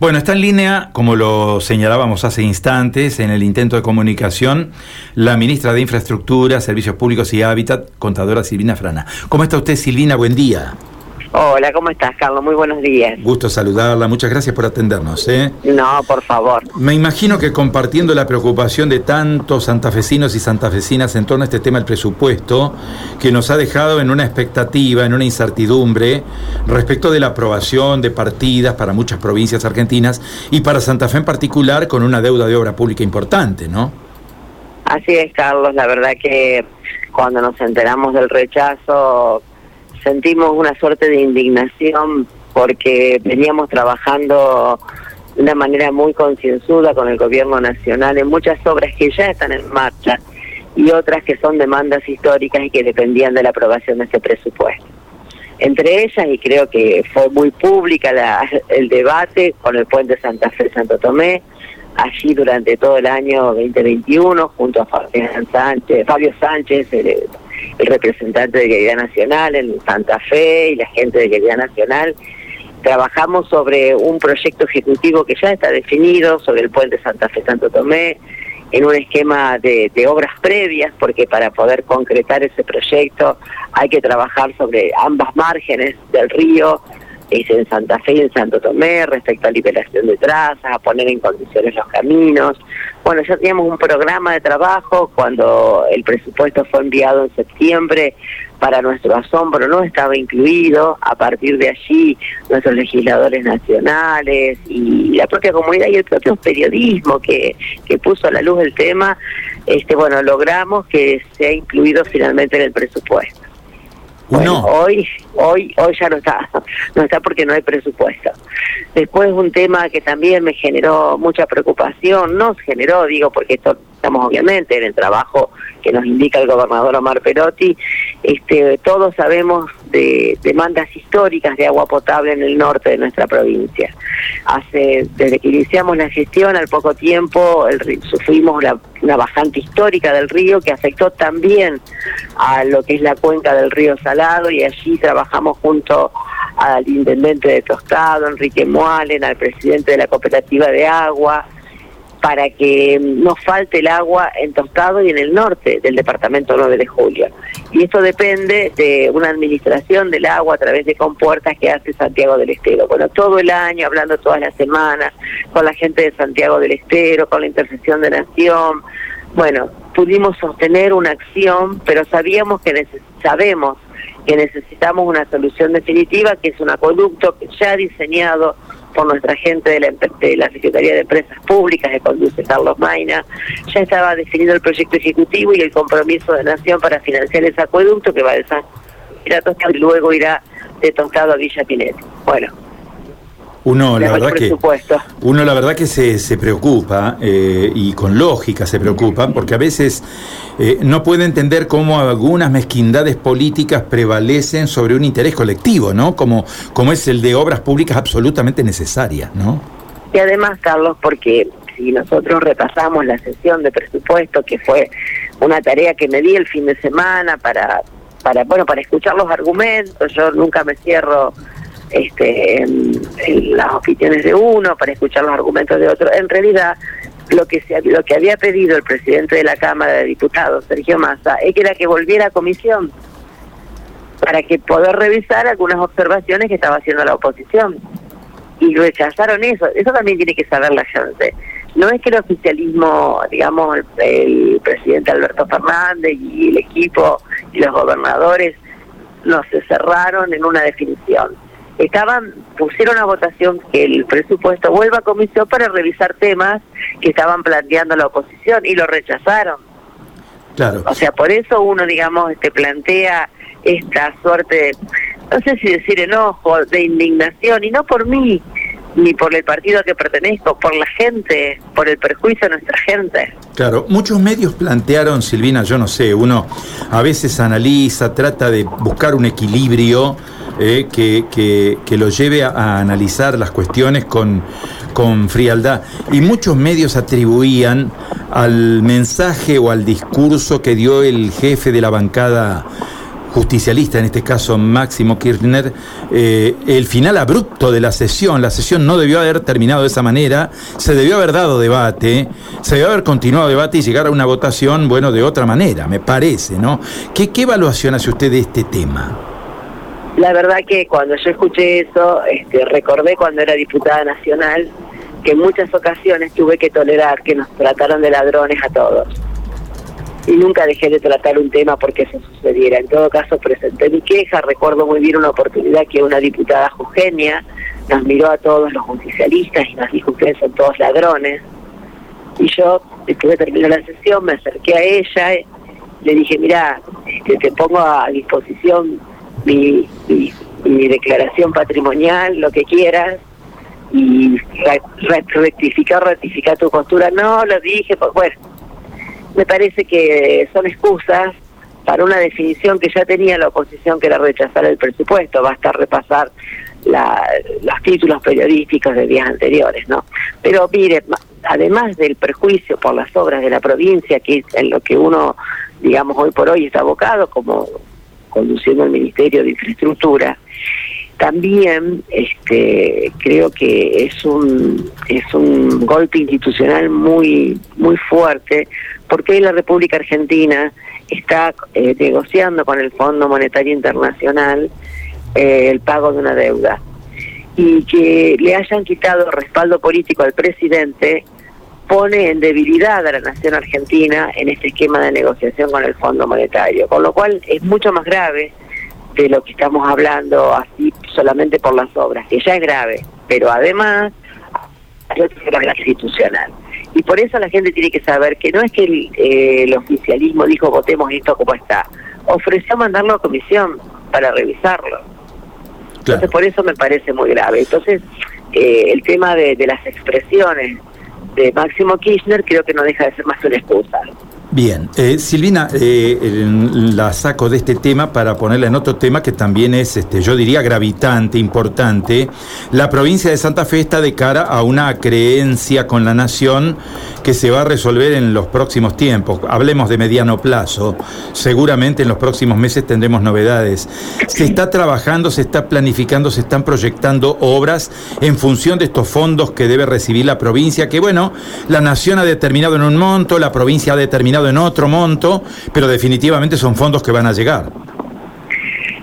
Bueno, está en línea, como lo señalábamos hace instantes, en el intento de comunicación, la ministra de Infraestructura, Servicios Públicos y Hábitat, contadora Silvina Frana. ¿Cómo está usted, Silvina? Buen día. Hola, ¿cómo estás, Carlos? Muy buenos días. Gusto saludarla, muchas gracias por atendernos. ¿eh? No, por favor. Me imagino que compartiendo la preocupación de tantos santafesinos y santafesinas en torno a este tema del presupuesto, que nos ha dejado en una expectativa, en una incertidumbre respecto de la aprobación de partidas para muchas provincias argentinas y para Santa Fe en particular con una deuda de obra pública importante, ¿no? Así es, Carlos. La verdad que cuando nos enteramos del rechazo sentimos una suerte de indignación porque veníamos trabajando de una manera muy concienzuda con el gobierno nacional en muchas obras que ya están en marcha y otras que son demandas históricas y que dependían de la aprobación de este presupuesto. Entre ellas, y creo que fue muy pública la, el debate con el puente Santa Fe-Santo Tomé, allí durante todo el año 2021, junto a Sánchez, Fabio Sánchez el, el representante de Guerrilla Nacional en Santa Fe y la gente de Guerrilla Nacional. Trabajamos sobre un proyecto ejecutivo que ya está definido sobre el puente Santa Fe-Santo Tomé, en un esquema de, de, obras previas, porque para poder concretar ese proyecto hay que trabajar sobre ambas márgenes del río, es en Santa Fe y en Santo Tomé, respecto a liberación de trazas, a poner en condiciones los caminos. Bueno, ya teníamos un programa de trabajo cuando el presupuesto fue enviado en septiembre, para nuestro asombro no estaba incluido, a partir de allí nuestros legisladores nacionales y la propia comunidad y el propio periodismo que, que puso a la luz el tema, este bueno, logramos que sea incluido finalmente en el presupuesto. Bueno, hoy, hoy, hoy ya no está, no está porque no hay presupuesto. Después un tema que también me generó mucha preocupación, nos generó, digo, porque esto estamos obviamente en el trabajo que nos indica el gobernador Omar Perotti, este, todos sabemos de demandas históricas de agua potable en el norte de nuestra provincia. Hace, desde que iniciamos la gestión, al poco tiempo el, sufrimos una bajante histórica del río que afectó también a lo que es la cuenca del río Salado y allí trabajamos junto al intendente de Tostado, Enrique Moalen, al presidente de la cooperativa de agua, para que no falte el agua en Tostado y en el norte del departamento 9 de julio. Y esto depende de una administración del agua a través de compuertas que hace Santiago del Estero. Bueno, todo el año, hablando todas las semanas, con la gente de Santiago del Estero, con la intercesión de Nación. Bueno, pudimos sostener una acción, pero sabíamos que sabemos que necesitamos una solución definitiva, que es un acueducto que ya diseñado por nuestra gente de la, de la Secretaría de Empresas Públicas que conduce Carlos Maina. Ya estaba definido el proyecto ejecutivo y el compromiso de Nación para financiar ese acueducto que va de San y luego irá de Tostado a Villa Pinetti. Bueno, uno la, verdad que, uno la verdad que se, se preocupa eh, y con lógica se preocupa porque a veces eh, no puede entender cómo algunas mezquindades políticas prevalecen sobre un interés colectivo, ¿no? Como, como es el de obras públicas absolutamente necesarias, ¿no? Y además, Carlos, porque si nosotros repasamos la sesión de presupuesto, que fue una tarea que me di el fin de semana para, para bueno, para escuchar los argumentos, yo nunca me cierro este, las opiniones de uno, para escuchar los argumentos de otro. En realidad, lo que, se, lo que había pedido el presidente de la Cámara de Diputados, Sergio Massa, es que era que volviera a comisión para que poder revisar algunas observaciones que estaba haciendo la oposición. Y rechazaron eso. Eso también tiene que saber la gente. No es que el oficialismo, digamos, el presidente Alberto Fernández y el equipo y los gobernadores no se cerraron en una definición estaban pusieron a votación que el presupuesto vuelva a comisión para revisar temas que estaban planteando la oposición y lo rechazaron. Claro. O sea, por eso uno, digamos, este plantea esta suerte, no sé si decir enojo, de indignación, y no por mí, ni por el partido a que pertenezco, por la gente, por el perjuicio de nuestra gente. Claro, muchos medios plantearon, Silvina, yo no sé, uno a veces analiza, trata de buscar un equilibrio eh, que, que, lo lleve a, analizar las cuestiones con, con frialdad. Y muchos medios atribuían al mensaje o al discurso que dio el jefe de la bancada justicialista, en este caso Máximo Kirchner, eh, el final abrupto de la sesión. La sesión no debió haber terminado de esa manera, se debió haber dado debate, se debió haber continuado debate y llegar a una votación, bueno, de otra manera, me parece, ¿no? ¿Qué, qué evaluación hace usted de este tema? La verdad que cuando yo escuché eso, este, recordé cuando era diputada nacional que en muchas ocasiones tuve que tolerar que nos trataran de ladrones a todos y nunca dejé de tratar un tema porque eso sucediera. En todo caso, presenté mi queja. Recuerdo muy bien una oportunidad que una diputada Eugenia nos miró a todos los judicialistas y nos dijo: Ustedes son todos ladrones. Y yo, después de terminar la sesión, me acerqué a ella, le dije: Mira, este, te pongo a disposición mi, declaración patrimonial, lo que quieras y rectificar, rectificar tu postura. No, lo dije, pues bueno, me parece que son excusas para una definición que ya tenía la oposición, que era rechazar el presupuesto. Basta repasar los títulos periodísticos de días anteriores, ¿no? Pero mire, además del perjuicio por las obras de la provincia, que es en lo que uno, digamos, hoy por hoy está abocado, como conduciendo el Ministerio de Infraestructura, también este creo que es un es un golpe institucional muy muy fuerte porque la República Argentina está eh, negociando con el Fondo Monetario Internacional eh, el pago de una deuda. Y que le hayan quitado respaldo político al presidente pone en debilidad a la nación argentina en este esquema de negociación con el Fondo Monetario, con lo cual es mucho más grave de lo que estamos hablando así solamente por las obras, que ya es grave, pero además hay otro problema institucional. Y por eso la gente tiene que saber que no es que el, eh, oficialismo dijo votemos esto como está, ofreció mandarlo a comisión para revisarlo. Entonces por eso me parece muy grave. Entonces eh, el tema de, de las expresiones de Máximo Kirchner creo que no deja de ser más una excusa. Bien, eh, Silvina, eh, la saco de este tema para ponerla en otro tema que también es, este, yo diría, gravitante, importante. La provincia de Santa Fe está de cara a una creencia con la nación que se va a resolver en los próximos tiempos. Hablemos de mediano plazo. Seguramente en los próximos meses tendremos novedades. Se está trabajando, se está planificando, se están proyectando obras en función de estos fondos que debe recibir la provincia, que bueno, la nación ha determinado en un monto, la provincia ha determinado en otro monto, pero definitivamente son fondos que van a llegar.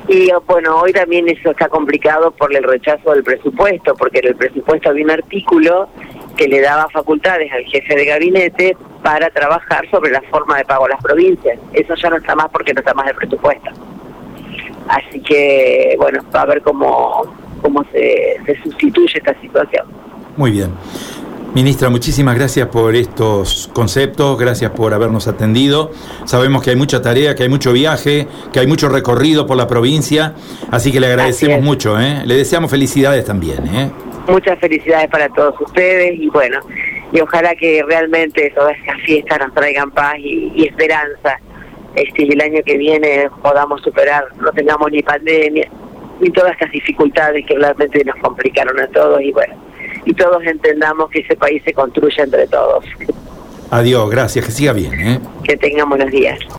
Y bueno, hoy también eso está complicado por el rechazo del presupuesto, porque en el presupuesto había un artículo que le daba facultades al jefe de gabinete para trabajar sobre la forma de pago a las provincias. Eso ya no está más porque no está más el presupuesto. Así que, bueno, va a ver cómo, cómo se, se sustituye esta situación. Muy bien. Ministra, muchísimas gracias por estos conceptos, gracias por habernos atendido. Sabemos que hay mucha tarea, que hay mucho viaje, que hay mucho recorrido por la provincia, así que le agradecemos mucho. ¿eh? Le deseamos felicidades también. ¿eh? Muchas felicidades para todos ustedes y bueno, y ojalá que realmente todas estas fiestas nos traigan paz y, esperanza. Este, y el año que viene podamos superar, no tengamos ni pandemia, ni todas estas dificultades que realmente nos complicaron a todos y bueno y todos entendamos que ese país se construye entre todos. Adiós, gracias, que siga bien. ¿eh? Que tengan buenos días.